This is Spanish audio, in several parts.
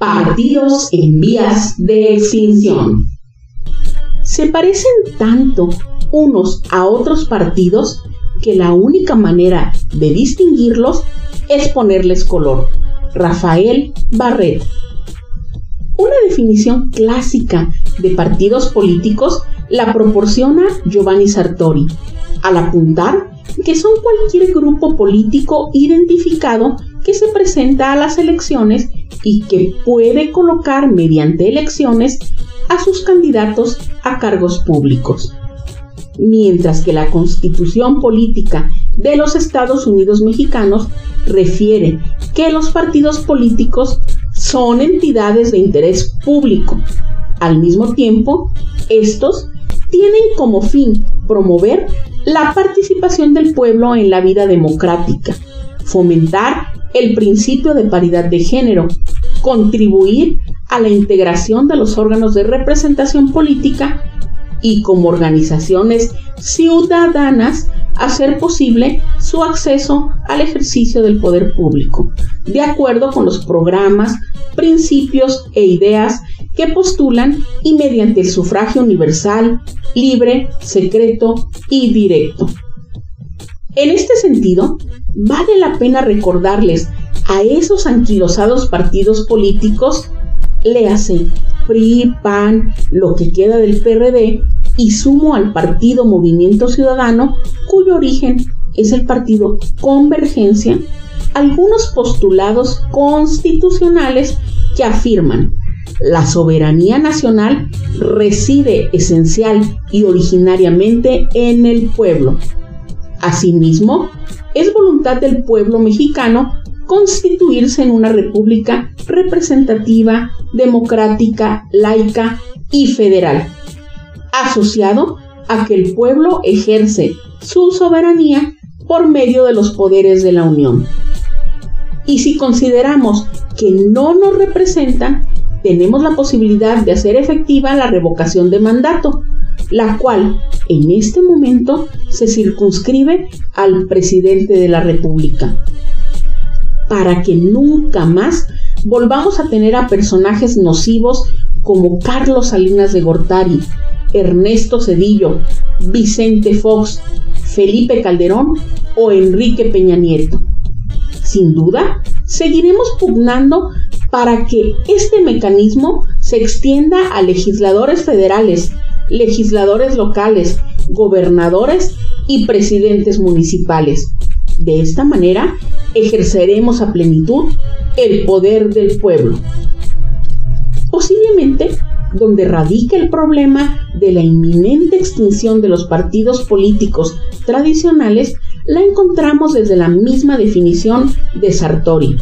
Partidos en vías de extinción. Se parecen tanto unos a otros partidos que la única manera de distinguirlos es ponerles color. Rafael Barret. Una definición clásica de partidos políticos la proporciona Giovanni Sartori, al apuntar que son cualquier grupo político identificado que se presenta a las elecciones y que puede colocar mediante elecciones a sus candidatos a cargos públicos. Mientras que la constitución política de los Estados Unidos mexicanos refiere que los partidos políticos son entidades de interés público. Al mismo tiempo, estos tienen como fin promover la participación del pueblo en la vida democrática, fomentar el principio de paridad de género, contribuir a la integración de los órganos de representación política y como organizaciones ciudadanas hacer posible su acceso al ejercicio del poder público, de acuerdo con los programas, principios e ideas que postulan y mediante el sufragio universal, libre, secreto y directo. En este sentido, vale la pena recordarles a esos anquilosados partidos políticos, léase PRI, PAN, lo que queda del PRD, y sumo al partido Movimiento Ciudadano, cuyo origen es el partido Convergencia, algunos postulados constitucionales que afirman la soberanía nacional reside esencial y originariamente en el pueblo. Asimismo, es voluntad del pueblo mexicano constituirse en una república representativa, democrática, laica y federal, asociado a que el pueblo ejerce su soberanía por medio de los poderes de la Unión. Y si consideramos que no nos representan, tenemos la posibilidad de hacer efectiva la revocación de mandato, la cual en este momento se circunscribe al presidente de la República para que nunca más volvamos a tener a personajes nocivos como Carlos Salinas de Gortari, Ernesto Cedillo, Vicente Fox, Felipe Calderón o Enrique Peña Nieto. Sin duda, seguiremos pugnando para que este mecanismo se extienda a legisladores federales, legisladores locales, gobernadores y presidentes municipales. De esta manera, ejerceremos a plenitud el poder del pueblo. Posiblemente, donde radica el problema de la inminente extinción de los partidos políticos tradicionales, la encontramos desde la misma definición de Sartori,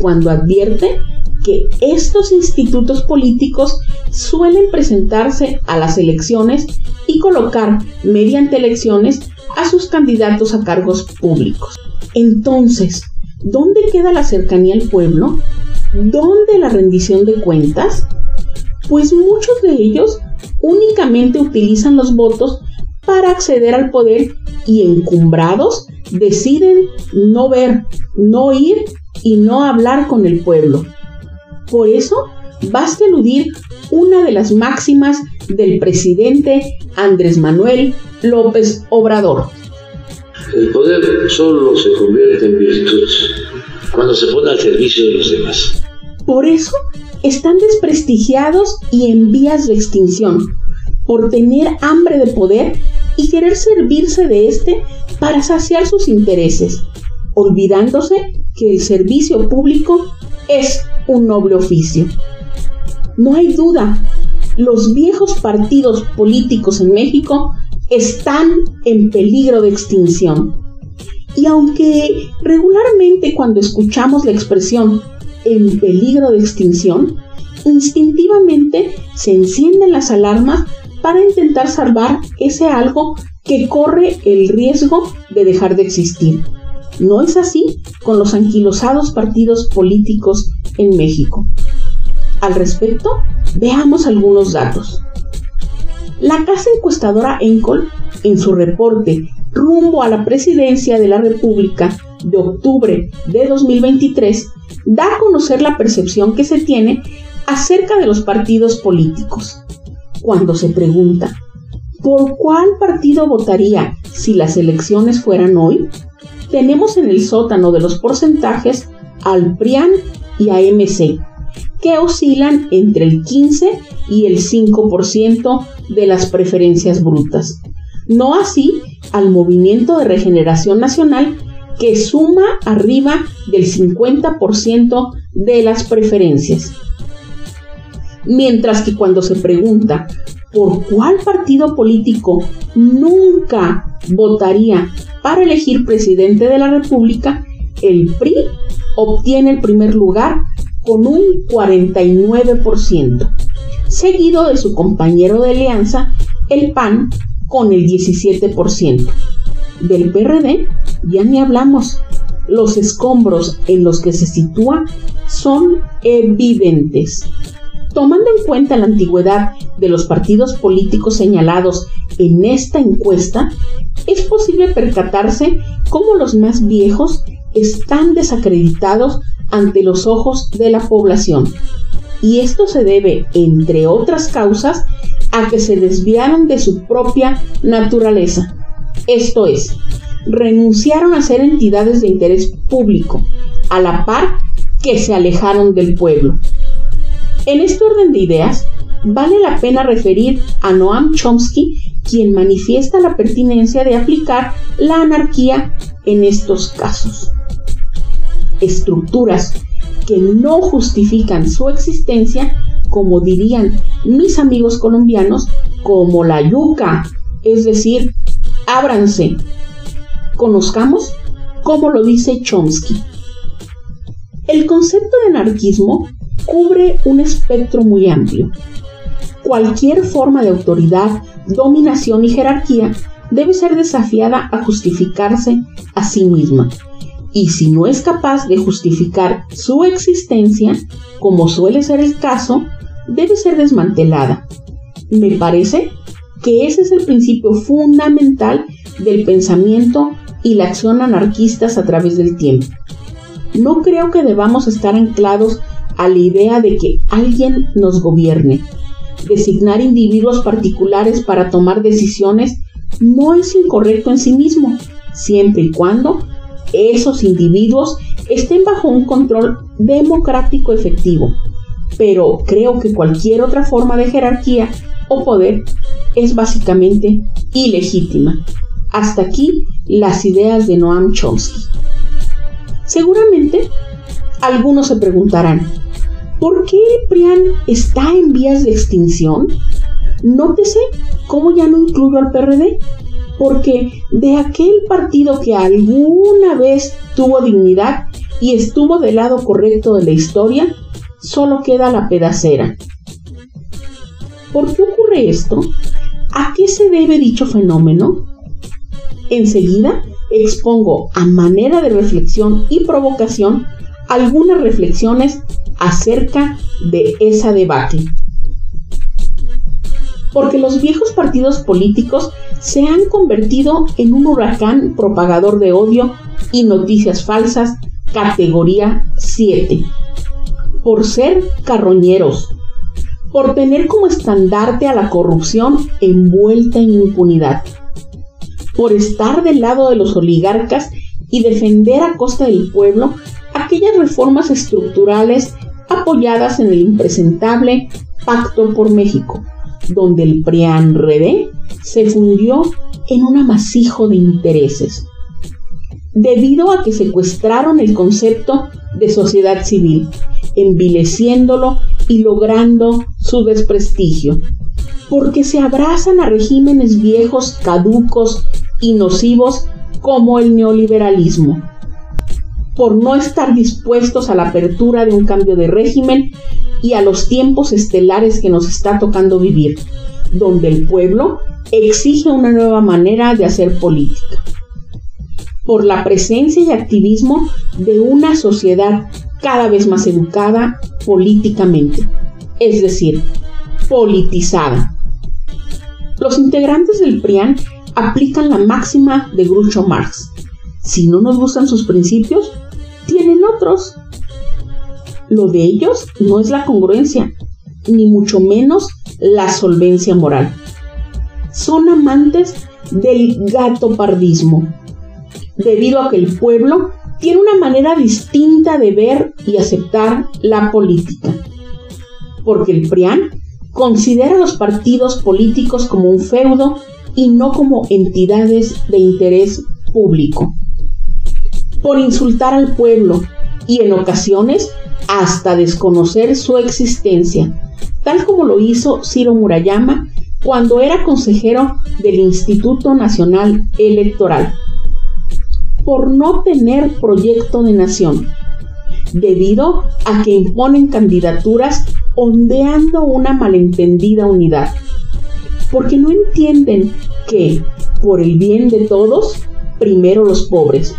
cuando advierte que estos institutos políticos suelen presentarse a las elecciones y colocar mediante elecciones a sus candidatos a cargos públicos. Entonces, ¿dónde queda la cercanía al pueblo? ¿Dónde la rendición de cuentas? Pues muchos de ellos únicamente utilizan los votos para acceder al poder y encumbrados deciden no ver, no oír y no hablar con el pueblo. Por eso, basta eludir una de las máximas del presidente Andrés Manuel López Obrador. El poder solo se convierte en virtud cuando se pone al servicio de los demás. Por eso están desprestigiados y en vías de extinción, por tener hambre de poder y querer servirse de éste para saciar sus intereses, olvidándose que el servicio público es un noble oficio. No hay duda, los viejos partidos políticos en México están en peligro de extinción. Y aunque regularmente cuando escuchamos la expresión en peligro de extinción, instintivamente se encienden las alarmas para intentar salvar ese algo que corre el riesgo de dejar de existir. No es así con los anquilosados partidos políticos en México. Al respecto, veamos algunos datos. La casa encuestadora Encol, en su reporte rumbo a la presidencia de la República de octubre de 2023, da a conocer la percepción que se tiene acerca de los partidos políticos. Cuando se pregunta, ¿por cuál partido votaría si las elecciones fueran hoy? Tenemos en el sótano de los porcentajes al PRIAN y a MC, que oscilan entre el 15 y el 5% de las preferencias brutas. No así al Movimiento de Regeneración Nacional, que suma arriba del 50% de las preferencias. Mientras que cuando se pregunta por cuál partido político nunca votaría para elegir presidente de la República, el PRI obtiene el primer lugar con un 49%, seguido de su compañero de alianza, el PAN, con el 17%. Del PRD ya ni hablamos. Los escombros en los que se sitúa son evidentes. Tomando en cuenta la antigüedad de los partidos políticos señalados en esta encuesta, es posible percatarse cómo los más viejos están desacreditados ante los ojos de la población. Y esto se debe, entre otras causas, a que se desviaron de su propia naturaleza. Esto es, renunciaron a ser entidades de interés público, a la par que se alejaron del pueblo. En este orden de ideas, vale la pena referir a Noam Chomsky, quien manifiesta la pertinencia de aplicar la anarquía en estos casos. Estructuras que no justifican su existencia, como dirían mis amigos colombianos, como la yuca, es decir, ábranse. Conozcamos cómo lo dice Chomsky. El concepto de anarquismo cubre un espectro muy amplio. Cualquier forma de autoridad, dominación y jerarquía debe ser desafiada a justificarse a sí misma y si no es capaz de justificar su existencia, como suele ser el caso, debe ser desmantelada. Me parece que ese es el principio fundamental del pensamiento y la acción anarquistas a través del tiempo. No creo que debamos estar anclados a la idea de que alguien nos gobierne. Designar individuos particulares para tomar decisiones no es incorrecto en sí mismo, siempre y cuando esos individuos estén bajo un control democrático efectivo. Pero creo que cualquier otra forma de jerarquía o poder es básicamente ilegítima. Hasta aquí las ideas de Noam Chomsky. Seguramente algunos se preguntarán, ¿por qué PRIAN está en vías de extinción? Nótese cómo ya no incluyo al PRD porque de aquel partido que alguna vez tuvo dignidad y estuvo del lado correcto de la historia, solo queda la pedacera. ¿Por qué ocurre esto? ¿A qué se debe dicho fenómeno? Enseguida expongo a manera de reflexión y provocación algunas reflexiones acerca de esa debate porque los viejos partidos políticos se han convertido en un huracán propagador de odio y noticias falsas categoría 7, por ser carroñeros, por tener como estandarte a la corrupción envuelta en impunidad, por estar del lado de los oligarcas y defender a costa del pueblo aquellas reformas estructurales apoyadas en el impresentable Pacto por México donde el PRIAN-RD se fundió en un amasijo de intereses, debido a que secuestraron el concepto de sociedad civil, envileciéndolo y logrando su desprestigio, porque se abrazan a regímenes viejos, caducos y nocivos como el neoliberalismo. Por no estar dispuestos a la apertura de un cambio de régimen y a los tiempos estelares que nos está tocando vivir, donde el pueblo exige una nueva manera de hacer política. Por la presencia y activismo de una sociedad cada vez más educada políticamente, es decir, politizada. Los integrantes del PRIAN aplican la máxima de Groucho Marx. Si no nos gustan sus principios, tienen otros. Lo de ellos no es la congruencia, ni mucho menos la solvencia moral. Son amantes del gatopardismo, debido a que el pueblo tiene una manera distinta de ver y aceptar la política. Porque el PRIAN considera a los partidos políticos como un feudo y no como entidades de interés público. Por insultar al pueblo y en ocasiones hasta desconocer su existencia, tal como lo hizo Ciro Murayama cuando era consejero del Instituto Nacional Electoral, por no tener proyecto de nación, debido a que imponen candidaturas ondeando una malentendida unidad, porque no entienden que, por el bien de todos, primero los pobres.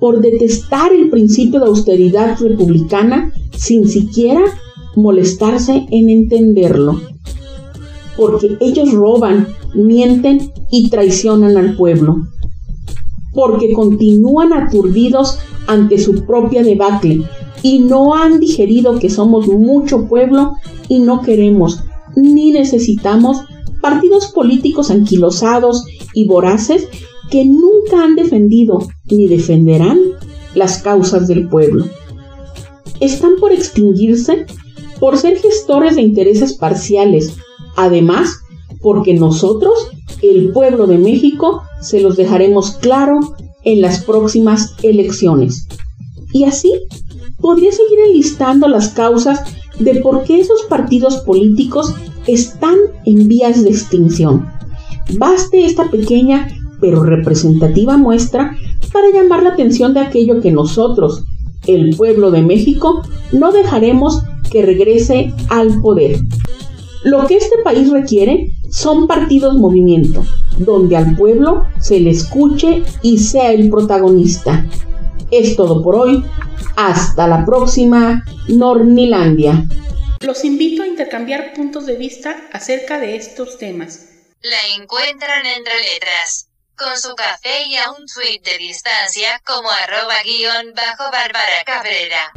Por detestar el principio de austeridad republicana sin siquiera molestarse en entenderlo. Porque ellos roban, mienten y traicionan al pueblo. Porque continúan aturdidos ante su propia debacle y no han digerido que somos mucho pueblo y no queremos ni necesitamos partidos políticos anquilosados y voraces que nunca han defendido ni defenderán las causas del pueblo. Están por extinguirse por ser gestores de intereses parciales, además porque nosotros, el pueblo de México, se los dejaremos claro en las próximas elecciones. Y así podría seguir enlistando las causas de por qué esos partidos políticos están en vías de extinción. Baste esta pequeña pero representativa muestra para llamar la atención de aquello que nosotros, el pueblo de México, no dejaremos que regrese al poder. Lo que este país requiere son partidos movimiento, donde al pueblo se le escuche y sea el protagonista. Es todo por hoy. Hasta la próxima, Nornilandia. Los invito a intercambiar puntos de vista acerca de estos temas. La encuentran entre letras, con su café y a un tweet de distancia como arroba guion bajo Bárbara Cabrera.